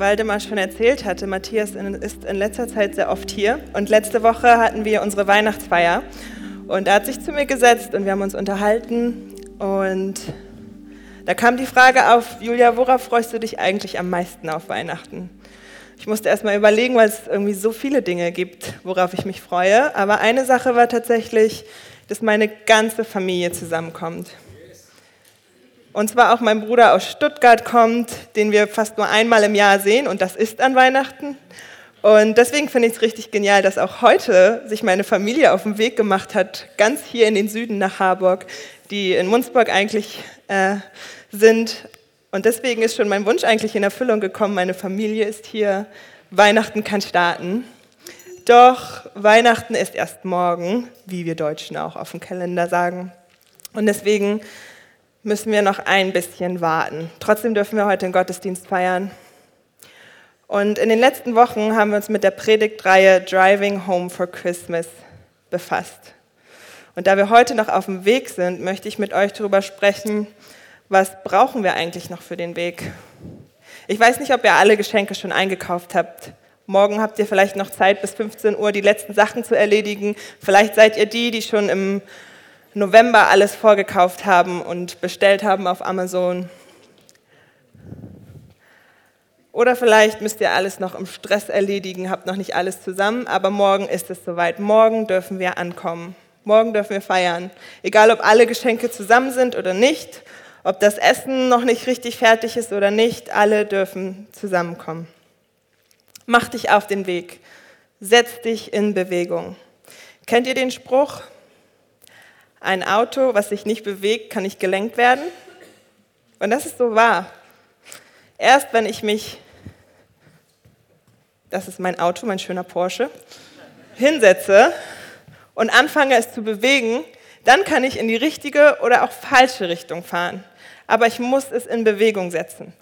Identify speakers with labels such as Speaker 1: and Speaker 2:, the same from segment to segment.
Speaker 1: Waldemar schon erzählt hatte, Matthias ist in letzter Zeit sehr oft hier. Und letzte Woche hatten wir unsere Weihnachtsfeier. Und er hat sich zu mir gesetzt und wir haben uns unterhalten. Und da kam die Frage auf, Julia, worauf freust du dich eigentlich am meisten auf Weihnachten? Ich musste erst mal überlegen, weil es irgendwie so viele Dinge gibt, worauf ich mich freue. Aber eine Sache war tatsächlich, dass meine ganze Familie zusammenkommt. Und zwar auch mein Bruder aus Stuttgart kommt, den wir fast nur einmal im Jahr sehen und das ist an Weihnachten. Und deswegen finde ich es richtig genial, dass auch heute sich meine Familie auf den Weg gemacht hat, ganz hier in den Süden nach Harburg, die in Munzburg eigentlich äh, sind. Und deswegen ist schon mein Wunsch eigentlich in Erfüllung gekommen. Meine Familie ist hier, Weihnachten kann starten. Doch Weihnachten ist erst morgen, wie wir Deutschen auch auf dem Kalender sagen. Und deswegen müssen wir noch ein bisschen warten. Trotzdem dürfen wir heute den Gottesdienst feiern. Und in den letzten Wochen haben wir uns mit der Predigtreihe Driving Home for Christmas befasst. Und da wir heute noch auf dem Weg sind, möchte ich mit euch darüber sprechen, was brauchen wir eigentlich noch für den Weg? Ich weiß nicht, ob ihr alle Geschenke schon eingekauft habt. Morgen habt ihr vielleicht noch Zeit, bis 15 Uhr die letzten Sachen zu erledigen. Vielleicht seid ihr die, die schon im November alles vorgekauft haben und bestellt haben auf Amazon. Oder vielleicht müsst ihr alles noch im Stress erledigen, habt noch nicht alles zusammen, aber morgen ist es soweit. Morgen dürfen wir ankommen. Morgen dürfen wir feiern. Egal, ob alle Geschenke zusammen sind oder nicht, ob das Essen noch nicht richtig fertig ist oder nicht, alle dürfen zusammenkommen. Mach dich auf den Weg. Setz dich in Bewegung. Kennt ihr den Spruch? Ein Auto, was sich nicht bewegt, kann nicht gelenkt werden. Und das ist so wahr. Erst wenn ich mich, das ist mein Auto, mein schöner Porsche, hinsetze und anfange es zu bewegen, dann kann ich in die richtige oder auch falsche Richtung fahren. Aber ich muss es in Bewegung setzen.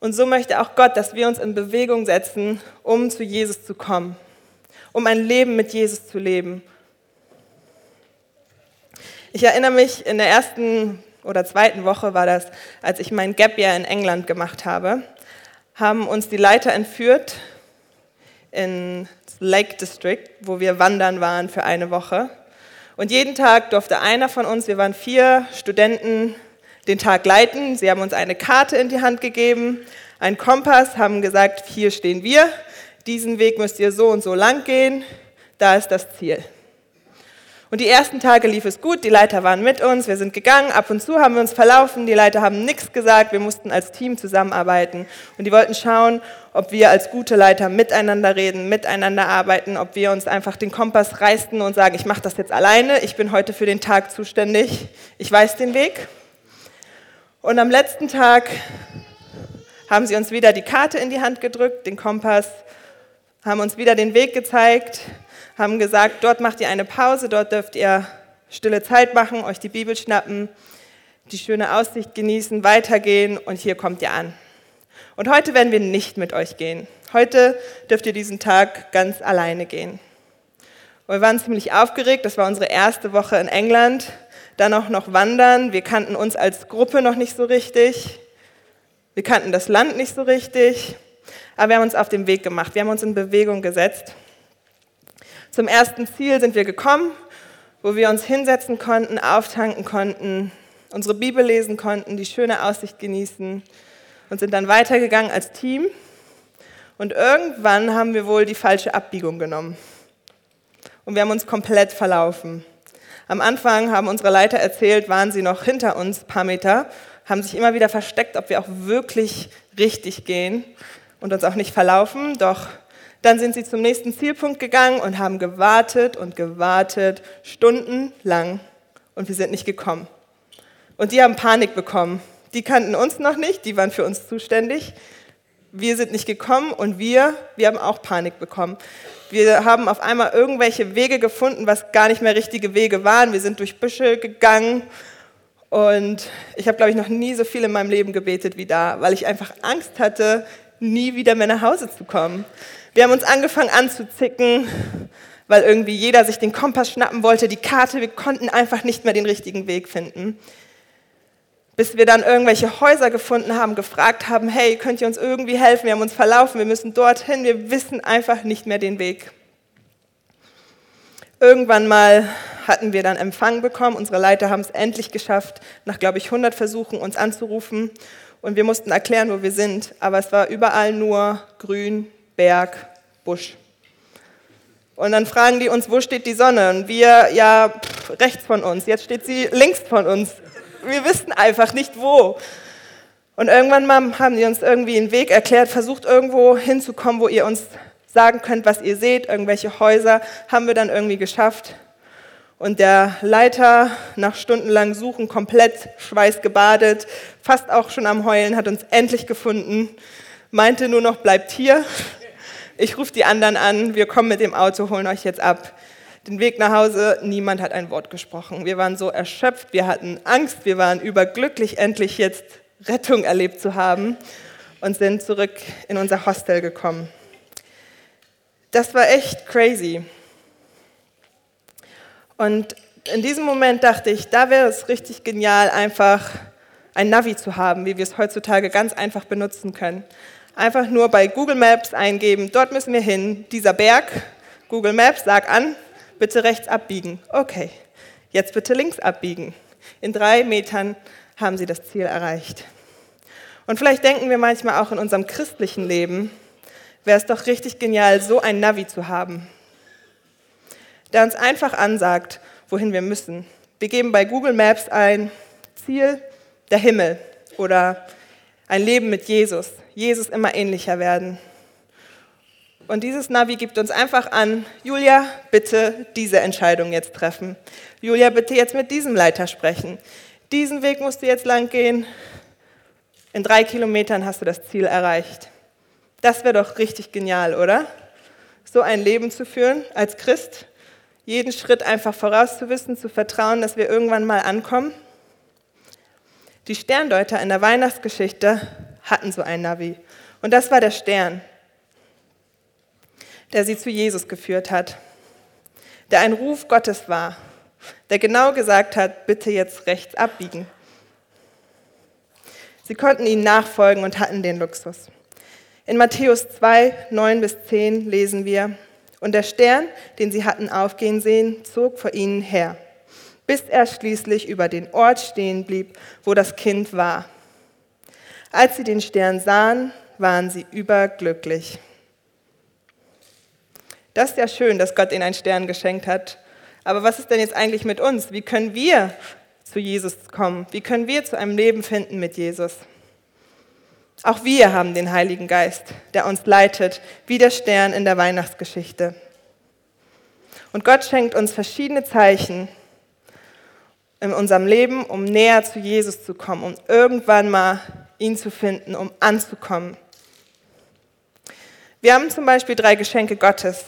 Speaker 1: Und so möchte auch Gott, dass wir uns in Bewegung setzen, um zu Jesus zu kommen, um ein Leben mit Jesus zu leben ich erinnere mich, in der ersten oder zweiten Woche war das, als ich mein Gap Year in England gemacht habe, haben uns die Leiter entführt in Lake District, wo wir wandern waren für eine Woche. Und jeden Tag durfte einer von uns, wir waren vier Studenten, den Tag leiten. Sie haben uns eine Karte in die Hand gegeben, einen Kompass, haben gesagt, hier stehen wir, diesen Weg müsst ihr so und so lang gehen, da ist das Ziel. Und die ersten Tage lief es gut, die Leiter waren mit uns, wir sind gegangen, ab und zu haben wir uns verlaufen, die Leiter haben nichts gesagt, wir mussten als Team zusammenarbeiten. Und die wollten schauen, ob wir als gute Leiter miteinander reden, miteinander arbeiten, ob wir uns einfach den Kompass reißen und sagen, ich mache das jetzt alleine, ich bin heute für den Tag zuständig, ich weiß den Weg. Und am letzten Tag haben sie uns wieder die Karte in die Hand gedrückt, den Kompass, haben uns wieder den Weg gezeigt haben gesagt, dort macht ihr eine Pause, dort dürft ihr stille Zeit machen, euch die Bibel schnappen, die schöne Aussicht genießen, weitergehen und hier kommt ihr an. Und heute werden wir nicht mit euch gehen. Heute dürft ihr diesen Tag ganz alleine gehen. Wir waren ziemlich aufgeregt, das war unsere erste Woche in England. Dann auch noch wandern. Wir kannten uns als Gruppe noch nicht so richtig. Wir kannten das Land nicht so richtig. Aber wir haben uns auf den Weg gemacht. Wir haben uns in Bewegung gesetzt. Zum ersten Ziel sind wir gekommen, wo wir uns hinsetzen konnten, auftanken konnten, unsere Bibel lesen konnten, die schöne Aussicht genießen und sind dann weitergegangen als Team. Und irgendwann haben wir wohl die falsche Abbiegung genommen. Und wir haben uns komplett verlaufen. Am Anfang haben unsere Leiter erzählt, waren sie noch hinter uns, ein paar Meter, haben sich immer wieder versteckt, ob wir auch wirklich richtig gehen und uns auch nicht verlaufen. Doch dann sind sie zum nächsten Zielpunkt gegangen und haben gewartet und gewartet, stundenlang. Und wir sind nicht gekommen. Und die haben Panik bekommen. Die kannten uns noch nicht, die waren für uns zuständig. Wir sind nicht gekommen und wir, wir haben auch Panik bekommen. Wir haben auf einmal irgendwelche Wege gefunden, was gar nicht mehr richtige Wege waren. Wir sind durch Büsche gegangen und ich habe, glaube ich, noch nie so viel in meinem Leben gebetet wie da, weil ich einfach Angst hatte, nie wieder mehr nach Hause zu kommen. Wir haben uns angefangen anzuzicken, weil irgendwie jeder sich den Kompass schnappen wollte, die Karte, wir konnten einfach nicht mehr den richtigen Weg finden. bis wir dann irgendwelche Häuser gefunden haben, gefragt haben, hey, könnt ihr uns irgendwie helfen? Wir haben uns verlaufen, wir müssen dorthin, wir wissen einfach nicht mehr den Weg. Irgendwann mal hatten wir dann Empfang bekommen, unsere Leiter haben es endlich geschafft, nach, glaube ich, 100 Versuchen uns anzurufen und wir mussten erklären, wo wir sind, aber es war überall nur Grün, Berg, Busch. Und dann fragen die uns, wo steht die Sonne? Und wir, ja, pff, rechts von uns. Jetzt steht sie links von uns. Wir wissen einfach nicht wo. Und irgendwann mal haben die uns irgendwie einen Weg erklärt, versucht irgendwo hinzukommen, wo ihr uns sagen könnt, was ihr seht, irgendwelche Häuser, haben wir dann irgendwie geschafft. Und der Leiter, nach stundenlangem Suchen, komplett schweißgebadet, fast auch schon am Heulen, hat uns endlich gefunden, meinte nur noch, bleibt hier. Ich rufe die anderen an, wir kommen mit dem Auto, holen euch jetzt ab. Den Weg nach Hause, niemand hat ein Wort gesprochen. Wir waren so erschöpft, wir hatten Angst, wir waren überglücklich, endlich jetzt Rettung erlebt zu haben und sind zurück in unser Hostel gekommen. Das war echt crazy. Und in diesem Moment dachte ich, da wäre es richtig genial, einfach ein Navi zu haben, wie wir es heutzutage ganz einfach benutzen können. Einfach nur bei Google Maps eingeben, dort müssen wir hin, dieser Berg, Google Maps, sag an, bitte rechts abbiegen. Okay, jetzt bitte links abbiegen. In drei Metern haben Sie das Ziel erreicht. Und vielleicht denken wir manchmal auch in unserem christlichen Leben, wäre es doch richtig genial, so ein Navi zu haben, der uns einfach ansagt, wohin wir müssen. Wir geben bei Google Maps ein Ziel, der Himmel oder ein Leben mit Jesus. Jesus immer ähnlicher werden. Und dieses Navi gibt uns einfach an, Julia, bitte diese Entscheidung jetzt treffen. Julia, bitte jetzt mit diesem Leiter sprechen. Diesen Weg musst du jetzt lang gehen. In drei Kilometern hast du das Ziel erreicht. Das wäre doch richtig genial, oder? So ein Leben zu führen als Christ, jeden Schritt einfach vorauszuwissen, zu vertrauen, dass wir irgendwann mal ankommen. Die Sterndeuter in der Weihnachtsgeschichte hatten so ein Navi. Und das war der Stern, der sie zu Jesus geführt hat, der ein Ruf Gottes war, der genau gesagt hat, bitte jetzt rechts abbiegen. Sie konnten ihnen nachfolgen und hatten den Luxus. In Matthäus 2, 9 bis 10 lesen wir, und der Stern, den sie hatten aufgehen sehen, zog vor ihnen her, bis er schließlich über den Ort stehen blieb, wo das Kind war. Als sie den Stern sahen, waren sie überglücklich. Das ist ja schön, dass Gott ihnen einen Stern geschenkt hat. Aber was ist denn jetzt eigentlich mit uns? Wie können wir zu Jesus kommen? Wie können wir zu einem Leben finden mit Jesus? Auch wir haben den Heiligen Geist, der uns leitet, wie der Stern in der Weihnachtsgeschichte. Und Gott schenkt uns verschiedene Zeichen in unserem Leben, um näher zu Jesus zu kommen, um irgendwann mal ihn zu finden, um anzukommen. Wir haben zum Beispiel drei Geschenke Gottes,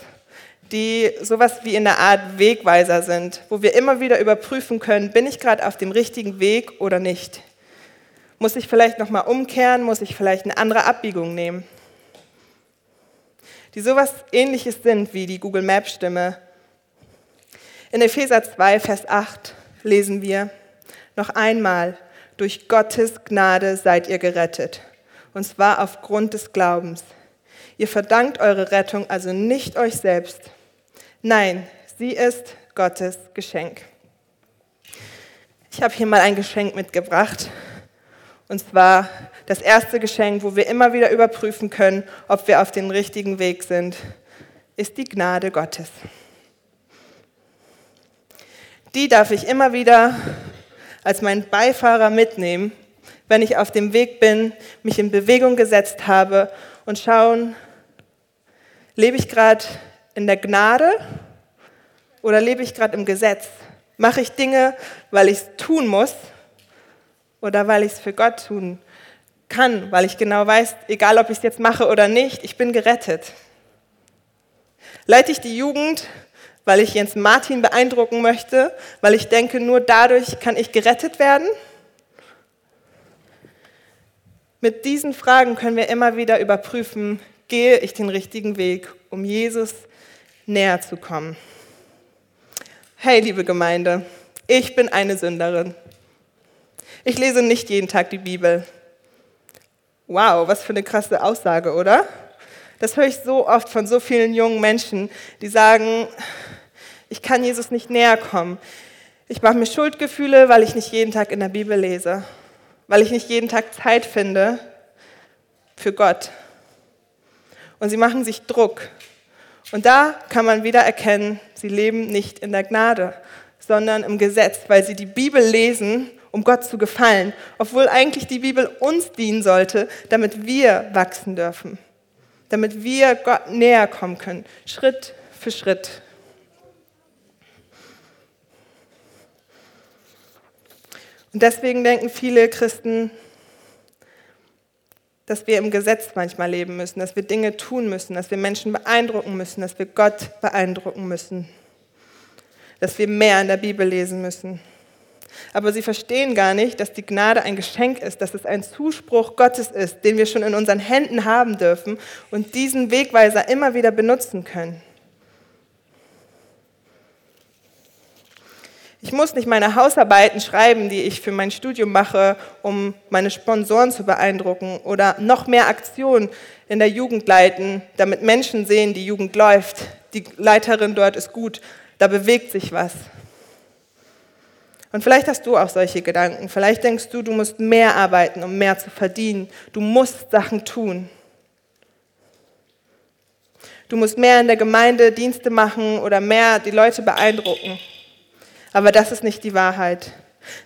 Speaker 1: die sowas wie in der Art Wegweiser sind, wo wir immer wieder überprüfen können, bin ich gerade auf dem richtigen Weg oder nicht. Muss ich vielleicht nochmal umkehren, muss ich vielleicht eine andere Abbiegung nehmen. Die sowas ähnliches sind wie die Google Maps Stimme. In Epheser 2, Vers 8 lesen wir, noch einmal, durch Gottes Gnade seid ihr gerettet, und zwar aufgrund des Glaubens. Ihr verdankt eure Rettung also nicht euch selbst. Nein, sie ist Gottes Geschenk. Ich habe hier mal ein Geschenk mitgebracht. Und zwar das erste Geschenk, wo wir immer wieder überprüfen können, ob wir auf dem richtigen Weg sind, ist die Gnade Gottes. Die darf ich immer wieder als mein Beifahrer mitnehmen, wenn ich auf dem Weg bin, mich in Bewegung gesetzt habe und schauen, lebe ich gerade in der Gnade oder lebe ich gerade im Gesetz? Mache ich Dinge, weil ich es tun muss oder weil ich es für Gott tun kann, weil ich genau weiß, egal ob ich es jetzt mache oder nicht, ich bin gerettet. Leite ich die Jugend weil ich Jens Martin beeindrucken möchte, weil ich denke, nur dadurch kann ich gerettet werden? Mit diesen Fragen können wir immer wieder überprüfen, gehe ich den richtigen Weg, um Jesus näher zu kommen. Hey, liebe Gemeinde, ich bin eine Sünderin. Ich lese nicht jeden Tag die Bibel. Wow, was für eine krasse Aussage, oder? Das höre ich so oft von so vielen jungen Menschen, die sagen, ich kann Jesus nicht näher kommen. Ich mache mir Schuldgefühle, weil ich nicht jeden Tag in der Bibel lese, weil ich nicht jeden Tag Zeit finde für Gott. Und sie machen sich Druck. Und da kann man wieder erkennen, sie leben nicht in der Gnade, sondern im Gesetz, weil sie die Bibel lesen, um Gott zu gefallen, obwohl eigentlich die Bibel uns dienen sollte, damit wir wachsen dürfen, damit wir Gott näher kommen können, Schritt für Schritt. Und deswegen denken viele Christen, dass wir im Gesetz manchmal leben müssen, dass wir Dinge tun müssen, dass wir Menschen beeindrucken müssen, dass wir Gott beeindrucken müssen, dass wir mehr in der Bibel lesen müssen. Aber sie verstehen gar nicht, dass die Gnade ein Geschenk ist, dass es ein Zuspruch Gottes ist, den wir schon in unseren Händen haben dürfen und diesen Wegweiser immer wieder benutzen können. Ich muss nicht meine Hausarbeiten schreiben, die ich für mein Studium mache, um meine Sponsoren zu beeindrucken oder noch mehr Aktionen in der Jugend leiten, damit Menschen sehen, die Jugend läuft, die Leiterin dort ist gut, da bewegt sich was. Und vielleicht hast du auch solche Gedanken. Vielleicht denkst du, du musst mehr arbeiten, um mehr zu verdienen. Du musst Sachen tun. Du musst mehr in der Gemeinde Dienste machen oder mehr die Leute beeindrucken. Aber das ist nicht die Wahrheit.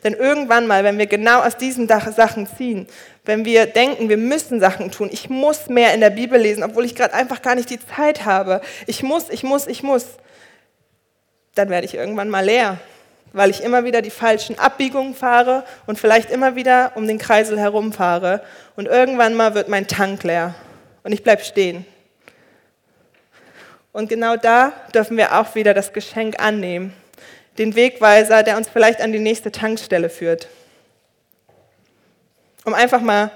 Speaker 1: Denn irgendwann mal, wenn wir genau aus diesen Sachen ziehen, wenn wir denken, wir müssen Sachen tun, ich muss mehr in der Bibel lesen, obwohl ich gerade einfach gar nicht die Zeit habe, ich muss, ich muss, ich muss, dann werde ich irgendwann mal leer, weil ich immer wieder die falschen Abbiegungen fahre und vielleicht immer wieder um den Kreisel herumfahre und irgendwann mal wird mein Tank leer und ich bleibe stehen. Und genau da dürfen wir auch wieder das Geschenk annehmen den Wegweiser, der uns vielleicht an die nächste Tankstelle führt. Um einfach mal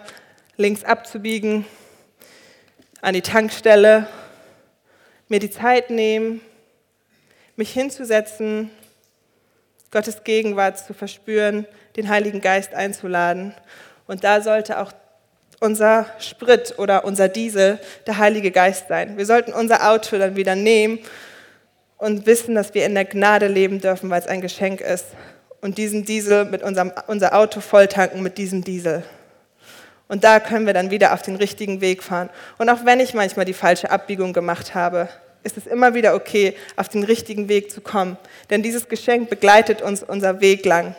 Speaker 1: links abzubiegen, an die Tankstelle, mir die Zeit nehmen, mich hinzusetzen, Gottes Gegenwart zu verspüren, den Heiligen Geist einzuladen. Und da sollte auch unser Sprit oder unser Diesel der Heilige Geist sein. Wir sollten unser Auto dann wieder nehmen und wissen, dass wir in der Gnade leben dürfen, weil es ein Geschenk ist. Und diesen Diesel mit unserem unser Auto volltanken mit diesem Diesel. Und da können wir dann wieder auf den richtigen Weg fahren. Und auch wenn ich manchmal die falsche Abbiegung gemacht habe, ist es immer wieder okay, auf den richtigen Weg zu kommen. Denn dieses Geschenk begleitet uns unser Weg lang.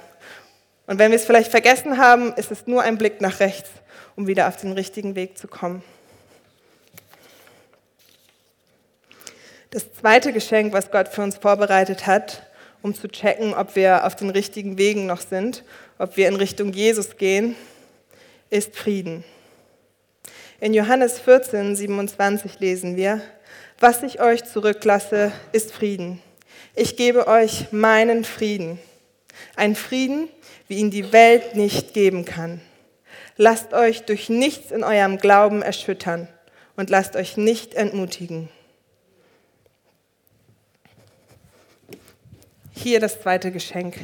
Speaker 1: Und wenn wir es vielleicht vergessen haben, ist es nur ein Blick nach rechts, um wieder auf den richtigen Weg zu kommen. Das zweite Geschenk, was Gott für uns vorbereitet hat, um zu checken, ob wir auf den richtigen Wegen noch sind, ob wir in Richtung Jesus gehen, ist Frieden. In Johannes 14, 27 lesen wir, was ich euch zurücklasse, ist Frieden. Ich gebe euch meinen Frieden. Ein Frieden, wie ihn die Welt nicht geben kann. Lasst euch durch nichts in eurem Glauben erschüttern und lasst euch nicht entmutigen. Hier das zweite Geschenk.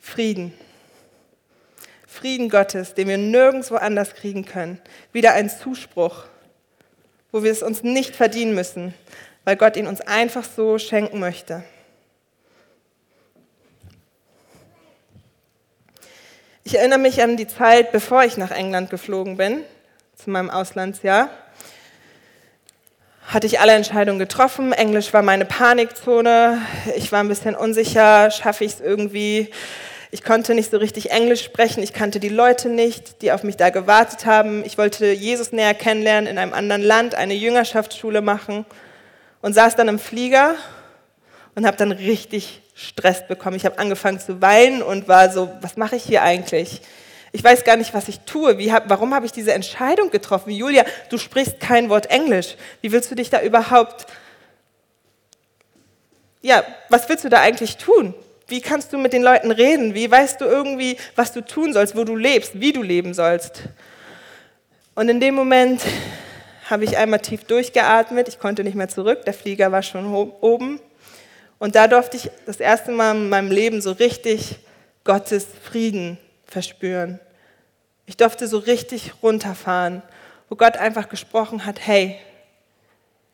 Speaker 1: Frieden. Frieden Gottes, den wir nirgendwo anders kriegen können. Wieder ein Zuspruch, wo wir es uns nicht verdienen müssen, weil Gott ihn uns einfach so schenken möchte. Ich erinnere mich an die Zeit, bevor ich nach England geflogen bin, zu meinem Auslandsjahr hatte ich alle Entscheidungen getroffen. Englisch war meine Panikzone. Ich war ein bisschen unsicher, schaffe ich es irgendwie. Ich konnte nicht so richtig Englisch sprechen. Ich kannte die Leute nicht, die auf mich da gewartet haben. Ich wollte Jesus näher kennenlernen, in einem anderen Land eine Jüngerschaftsschule machen und saß dann im Flieger und habe dann richtig Stress bekommen. Ich habe angefangen zu weinen und war so, was mache ich hier eigentlich? Ich weiß gar nicht, was ich tue. Wie, warum habe ich diese Entscheidung getroffen? Julia, du sprichst kein Wort Englisch. Wie willst du dich da überhaupt, ja, was willst du da eigentlich tun? Wie kannst du mit den Leuten reden? Wie weißt du irgendwie, was du tun sollst, wo du lebst, wie du leben sollst? Und in dem Moment habe ich einmal tief durchgeatmet. Ich konnte nicht mehr zurück. Der Flieger war schon oben. Und da durfte ich das erste Mal in meinem Leben so richtig Gottes Frieden verspüren. Ich durfte so richtig runterfahren, wo Gott einfach gesprochen hat, hey,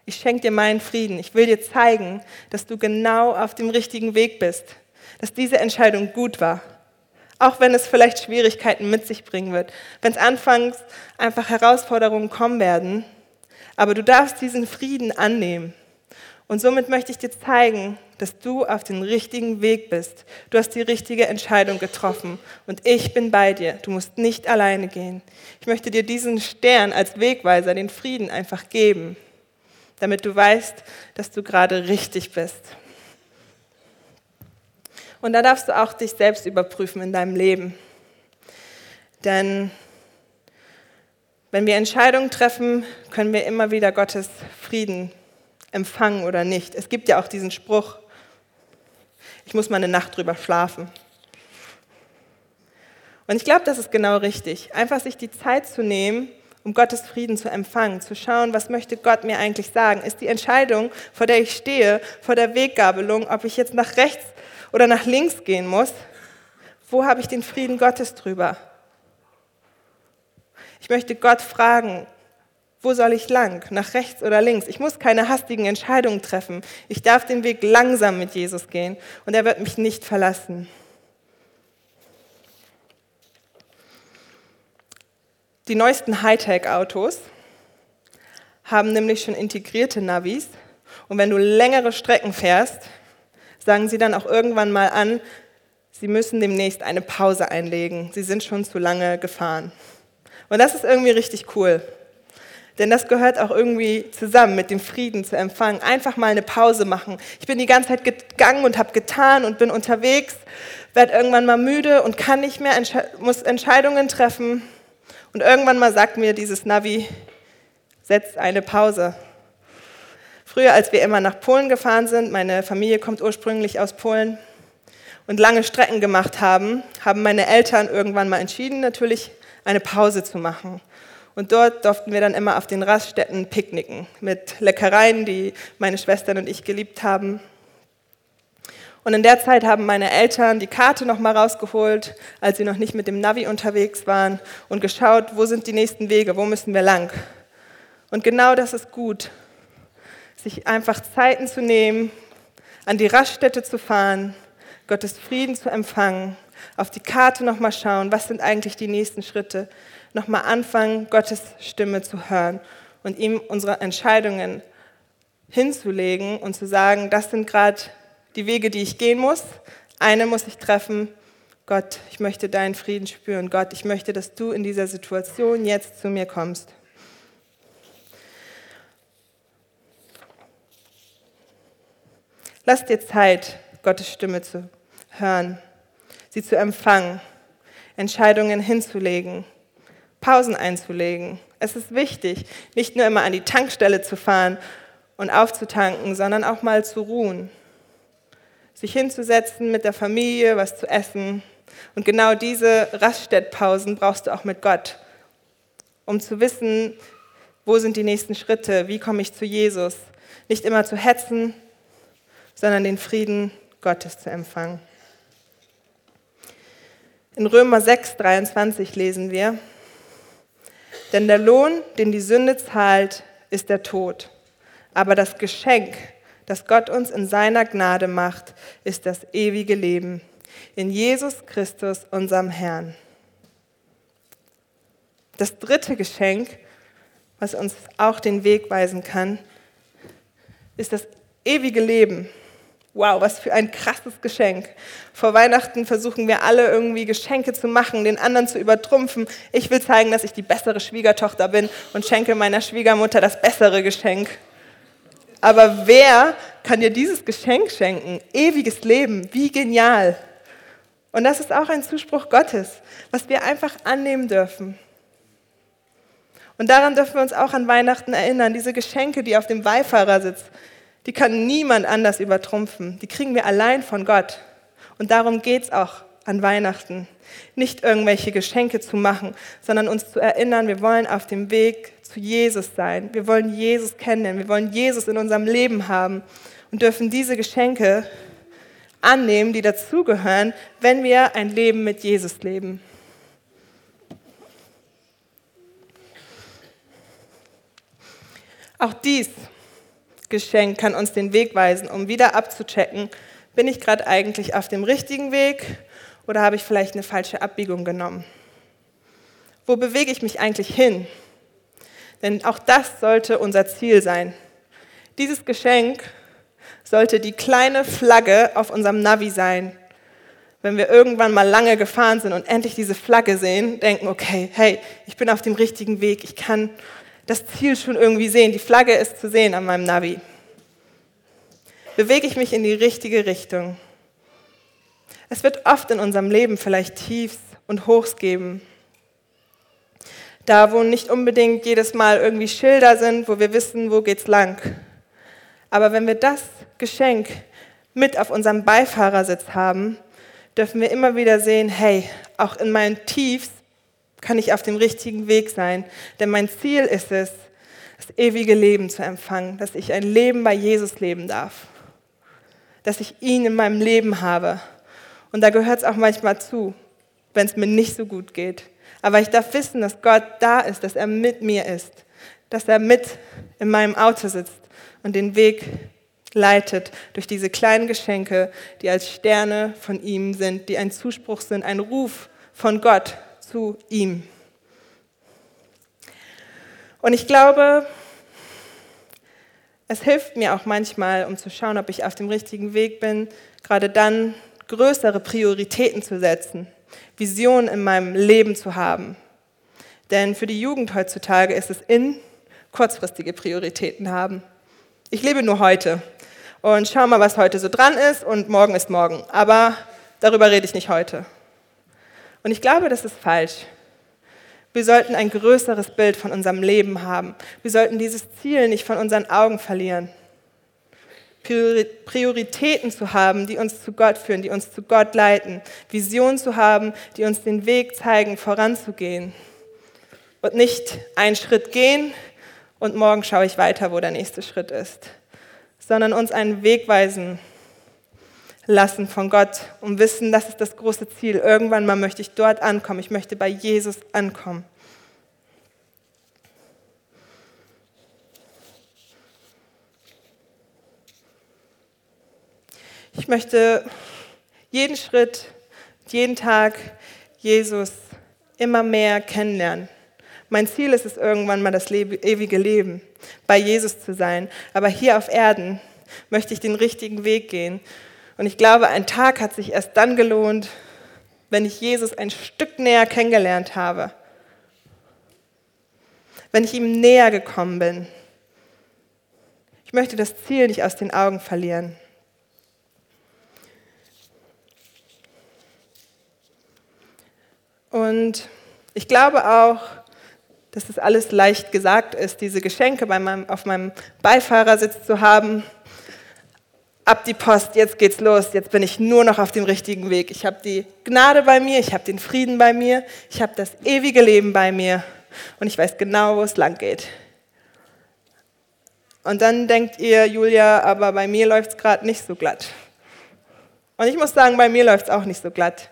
Speaker 1: ich schenke dir meinen Frieden. Ich will dir zeigen, dass du genau auf dem richtigen Weg bist, dass diese Entscheidung gut war. Auch wenn es vielleicht Schwierigkeiten mit sich bringen wird, wenn es anfangs einfach Herausforderungen kommen werden, aber du darfst diesen Frieden annehmen. Und somit möchte ich dir zeigen, dass du auf dem richtigen Weg bist. Du hast die richtige Entscheidung getroffen und ich bin bei dir. Du musst nicht alleine gehen. Ich möchte dir diesen Stern als Wegweiser, den Frieden einfach geben, damit du weißt, dass du gerade richtig bist. Und da darfst du auch dich selbst überprüfen in deinem Leben. Denn wenn wir Entscheidungen treffen, können wir immer wieder Gottes Frieden empfangen oder nicht. Es gibt ja auch diesen Spruch, ich muss mal eine Nacht drüber schlafen. Und ich glaube, das ist genau richtig. Einfach sich die Zeit zu nehmen, um Gottes Frieden zu empfangen, zu schauen, was möchte Gott mir eigentlich sagen. Ist die Entscheidung, vor der ich stehe, vor der Weggabelung, ob ich jetzt nach rechts oder nach links gehen muss, wo habe ich den Frieden Gottes drüber? Ich möchte Gott fragen, wo soll ich lang? Nach rechts oder links? Ich muss keine hastigen Entscheidungen treffen. Ich darf den Weg langsam mit Jesus gehen und er wird mich nicht verlassen. Die neuesten Hightech-Autos haben nämlich schon integrierte Navis und wenn du längere Strecken fährst, sagen sie dann auch irgendwann mal an, sie müssen demnächst eine Pause einlegen. Sie sind schon zu lange gefahren. Und das ist irgendwie richtig cool. Denn das gehört auch irgendwie zusammen mit dem Frieden zu empfangen. Einfach mal eine Pause machen. Ich bin die ganze Zeit gegangen und habe getan und bin unterwegs, werde irgendwann mal müde und kann nicht mehr, muss Entscheidungen treffen. Und irgendwann mal sagt mir dieses Navi, setzt eine Pause. Früher, als wir immer nach Polen gefahren sind, meine Familie kommt ursprünglich aus Polen und lange Strecken gemacht haben, haben meine Eltern irgendwann mal entschieden, natürlich eine Pause zu machen. Und dort durften wir dann immer auf den Raststätten picknicken mit Leckereien, die meine Schwestern und ich geliebt haben. Und in der Zeit haben meine Eltern die Karte noch mal rausgeholt, als sie noch nicht mit dem Navi unterwegs waren und geschaut, wo sind die nächsten Wege, wo müssen wir lang. Und genau das ist gut, sich einfach Zeiten zu nehmen, an die Raststätte zu fahren, Gottes Frieden zu empfangen, auf die Karte nochmal schauen, was sind eigentlich die nächsten Schritte, nochmal anfangen, Gottes Stimme zu hören und ihm unsere Entscheidungen hinzulegen und zu sagen, das sind gerade die Wege, die ich gehen muss. Eine muss ich treffen. Gott, ich möchte deinen Frieden spüren. Gott, ich möchte, dass du in dieser Situation jetzt zu mir kommst. Lass dir Zeit, Gottes Stimme zu hören, sie zu empfangen, Entscheidungen hinzulegen, Pausen einzulegen. Es ist wichtig, nicht nur immer an die Tankstelle zu fahren und aufzutanken, sondern auch mal zu ruhen, sich hinzusetzen mit der Familie, was zu essen. Und genau diese Raststättpausen brauchst du auch mit Gott, um zu wissen, wo sind die nächsten Schritte, wie komme ich zu Jesus. Nicht immer zu hetzen, sondern den Frieden Gottes zu empfangen. In Römer 6, 23 lesen wir, denn der Lohn, den die Sünde zahlt, ist der Tod. Aber das Geschenk, das Gott uns in seiner Gnade macht, ist das ewige Leben in Jesus Christus, unserem Herrn. Das dritte Geschenk, was uns auch den Weg weisen kann, ist das ewige Leben. Wow, was für ein krasses Geschenk. Vor Weihnachten versuchen wir alle irgendwie Geschenke zu machen, den anderen zu übertrumpfen. Ich will zeigen, dass ich die bessere Schwiegertochter bin und schenke meiner Schwiegermutter das bessere Geschenk. Aber wer kann dir dieses Geschenk schenken? Ewiges Leben, wie genial. Und das ist auch ein Zuspruch Gottes, was wir einfach annehmen dürfen. Und daran dürfen wir uns auch an Weihnachten erinnern, diese Geschenke, die auf dem Beifahrersitz die kann niemand anders übertrumpfen. Die kriegen wir allein von Gott. Und darum geht's auch an Weihnachten. Nicht irgendwelche Geschenke zu machen, sondern uns zu erinnern, wir wollen auf dem Weg zu Jesus sein. Wir wollen Jesus kennen. Wir wollen Jesus in unserem Leben haben und dürfen diese Geschenke annehmen, die dazugehören, wenn wir ein Leben mit Jesus leben. Auch dies Geschenk kann uns den Weg weisen, um wieder abzuchecken, bin ich gerade eigentlich auf dem richtigen Weg oder habe ich vielleicht eine falsche Abbiegung genommen? Wo bewege ich mich eigentlich hin? Denn auch das sollte unser Ziel sein. Dieses Geschenk sollte die kleine Flagge auf unserem Navi sein. Wenn wir irgendwann mal lange gefahren sind und endlich diese Flagge sehen, denken, okay, hey, ich bin auf dem richtigen Weg, ich kann das Ziel schon irgendwie sehen, die Flagge ist zu sehen an meinem Navi. Bewege ich mich in die richtige Richtung? Es wird oft in unserem Leben vielleicht Tiefs und Hochs geben. Da, wo nicht unbedingt jedes Mal irgendwie Schilder sind, wo wir wissen, wo geht's lang. Aber wenn wir das Geschenk mit auf unserem Beifahrersitz haben, dürfen wir immer wieder sehen, hey, auch in meinen Tiefs kann ich auf dem richtigen Weg sein. Denn mein Ziel ist es, das ewige Leben zu empfangen, dass ich ein Leben bei Jesus leben darf, dass ich ihn in meinem Leben habe und da gehört es auch manchmal zu, wenn es mir nicht so gut geht. Aber ich darf wissen, dass Gott da ist, dass er mit mir ist, dass er mit in meinem Auto sitzt und den Weg leitet durch diese kleinen Geschenke, die als Sterne von ihm sind, die ein Zuspruch sind, ein Ruf von Gott zu ihm. Und ich glaube, es hilft mir auch manchmal, um zu schauen, ob ich auf dem richtigen Weg bin, gerade dann, größere Prioritäten zu setzen, Visionen in meinem Leben zu haben. Denn für die Jugend heutzutage ist es in, kurzfristige Prioritäten haben. Ich lebe nur heute und schau mal, was heute so dran ist und morgen ist morgen. Aber darüber rede ich nicht heute. Und ich glaube, das ist falsch. Wir sollten ein größeres Bild von unserem Leben haben. Wir sollten dieses Ziel nicht von unseren Augen verlieren. Prioritäten zu haben, die uns zu Gott führen, die uns zu Gott leiten, Visionen zu haben, die uns den Weg zeigen, voranzugehen. Und nicht einen Schritt gehen und morgen schaue ich weiter, wo der nächste Schritt ist, sondern uns einen Weg weisen lassen von Gott und wissen, das ist das große Ziel. Irgendwann mal möchte ich dort ankommen, ich möchte bei Jesus ankommen. Ich möchte jeden Schritt, jeden Tag Jesus immer mehr kennenlernen. Mein Ziel ist es irgendwann mal das ewige Leben, bei Jesus zu sein. Aber hier auf Erden möchte ich den richtigen Weg gehen. Und ich glaube, ein Tag hat sich erst dann gelohnt, wenn ich Jesus ein Stück näher kennengelernt habe. Wenn ich ihm näher gekommen bin. Ich möchte das Ziel nicht aus den Augen verlieren. Und ich glaube auch, dass es alles leicht gesagt ist, diese Geschenke meinem, auf meinem Beifahrersitz zu haben. Ab die Post, jetzt geht's los, jetzt bin ich nur noch auf dem richtigen Weg. Ich habe die Gnade bei mir, ich habe den Frieden bei mir, ich habe das ewige Leben bei mir und ich weiß genau, wo es lang geht. Und dann denkt ihr, Julia, aber bei mir läuft es gerade nicht so glatt. Und ich muss sagen, bei mir läuft es auch nicht so glatt.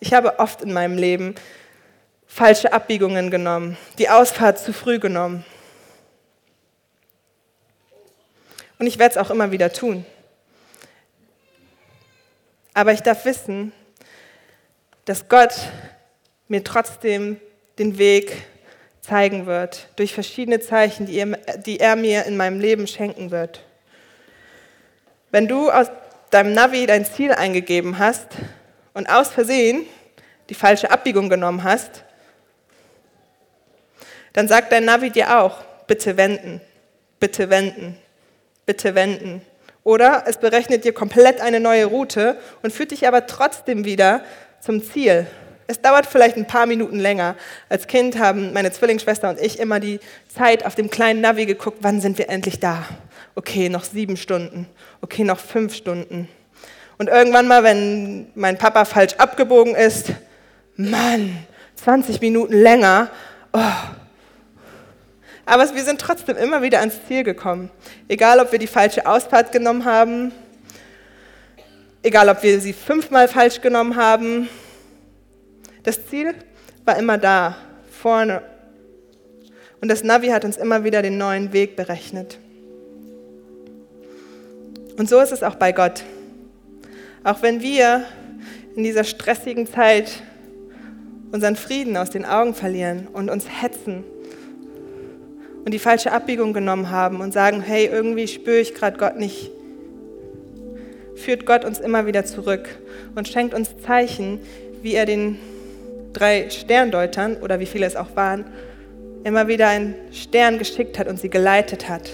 Speaker 1: Ich habe oft in meinem Leben falsche Abbiegungen genommen, die Ausfahrt zu früh genommen. Und ich werde es auch immer wieder tun. Aber ich darf wissen, dass Gott mir trotzdem den Weg zeigen wird, durch verschiedene Zeichen, die er, mir in meinem Leben schenken wird. Wenn du aus deinem Navi dein Ziel eingegeben hast, und aus Versehen die falsche Abbiegung genommen hast, dann sagt dein Navi dir auch, bitte wenden, bitte wenden, bitte wenden. Oder es berechnet dir komplett eine neue Route und führt dich aber trotzdem wieder zum Ziel. Es dauert vielleicht ein paar Minuten länger. Als Kind haben meine Zwillingsschwester und ich immer die Zeit auf dem kleinen Navi geguckt, wann sind wir endlich da? Okay, noch sieben Stunden. Okay, noch fünf Stunden. Und irgendwann mal, wenn mein Papa falsch abgebogen ist, Mann, 20 Minuten länger. Oh. Aber wir sind trotzdem immer wieder ans Ziel gekommen. Egal, ob wir die falsche Ausfahrt genommen haben, egal, ob wir sie fünfmal falsch genommen haben. Das Ziel war immer da, vorne. Und das Navi hat uns immer wieder den neuen Weg berechnet. Und so ist es auch bei Gott. Auch wenn wir in dieser stressigen Zeit unseren Frieden aus den Augen verlieren und uns hetzen und die falsche Abbiegung genommen haben und sagen, hey, irgendwie spüre ich gerade Gott nicht, führt Gott uns immer wieder zurück und schenkt uns Zeichen, wie er den drei Sterndeutern oder wie viele es auch waren, immer wieder einen Stern geschickt hat und sie geleitet hat.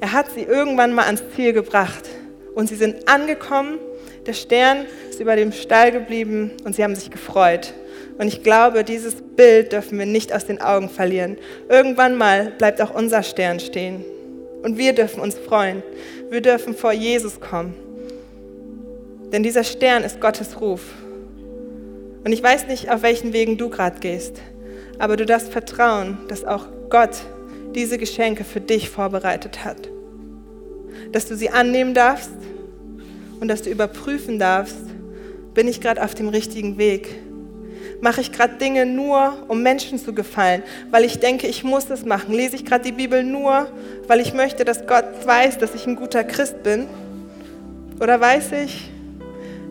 Speaker 1: Er hat sie irgendwann mal ans Ziel gebracht und sie sind angekommen. Der Stern ist über dem Stall geblieben und sie haben sich gefreut. Und ich glaube, dieses Bild dürfen wir nicht aus den Augen verlieren. Irgendwann mal bleibt auch unser Stern stehen. Und wir dürfen uns freuen. Wir dürfen vor Jesus kommen. Denn dieser Stern ist Gottes Ruf. Und ich weiß nicht, auf welchen Wegen du gerade gehst, aber du darfst vertrauen, dass auch Gott diese Geschenke für dich vorbereitet hat. Dass du sie annehmen darfst und dass du überprüfen darfst, bin ich gerade auf dem richtigen Weg? Mache ich gerade Dinge nur, um Menschen zu gefallen, weil ich denke, ich muss es machen? Lese ich gerade die Bibel nur, weil ich möchte, dass Gott weiß, dass ich ein guter Christ bin? Oder weiß ich,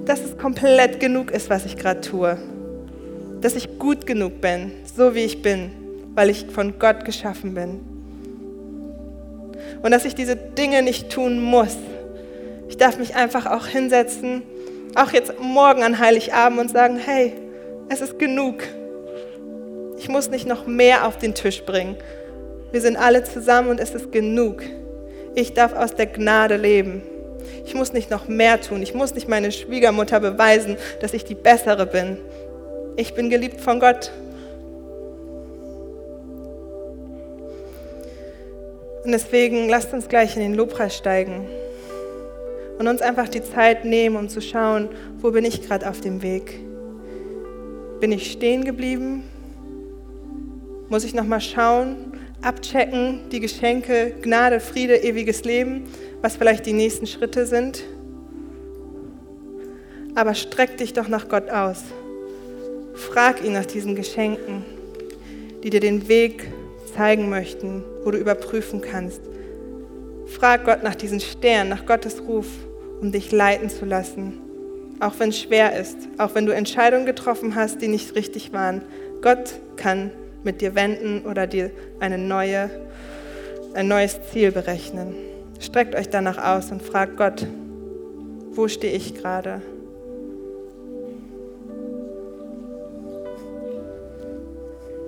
Speaker 1: dass es komplett genug ist, was ich gerade tue? Dass ich gut genug bin, so wie ich bin, weil ich von Gott geschaffen bin? Und dass ich diese Dinge nicht tun muss. Ich darf mich einfach auch hinsetzen, auch jetzt morgen an Heiligabend und sagen, hey, es ist genug. Ich muss nicht noch mehr auf den Tisch bringen. Wir sind alle zusammen und es ist genug. Ich darf aus der Gnade leben. Ich muss nicht noch mehr tun. Ich muss nicht meine Schwiegermutter beweisen, dass ich die bessere bin. Ich bin geliebt von Gott. Und deswegen lasst uns gleich in den Lobpreis steigen und uns einfach die Zeit nehmen, um zu schauen, wo bin ich gerade auf dem Weg. Bin ich stehen geblieben? Muss ich nochmal schauen, abchecken, die Geschenke, Gnade, Friede, ewiges Leben, was vielleicht die nächsten Schritte sind? Aber streck dich doch nach Gott aus. Frag ihn nach diesen Geschenken, die dir den Weg zeigen möchten, wo du überprüfen kannst. Frag Gott nach diesen Sternen, nach Gottes Ruf, um dich leiten zu lassen auch wenn es schwer ist, auch wenn du Entscheidungen getroffen hast, die nicht richtig waren. Gott kann mit dir wenden oder dir eine neue, ein neues Ziel berechnen. Streckt euch danach aus und fragt Gott, wo stehe ich gerade?